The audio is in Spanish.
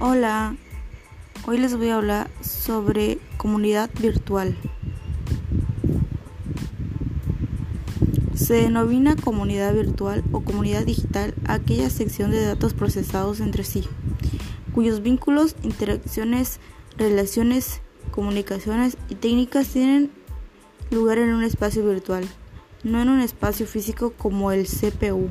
Hola, hoy les voy a hablar sobre comunidad virtual. Se denomina comunidad virtual o comunidad digital aquella sección de datos procesados entre sí, cuyos vínculos, interacciones, relaciones, comunicaciones y técnicas tienen lugar en un espacio virtual, no en un espacio físico como el CPU.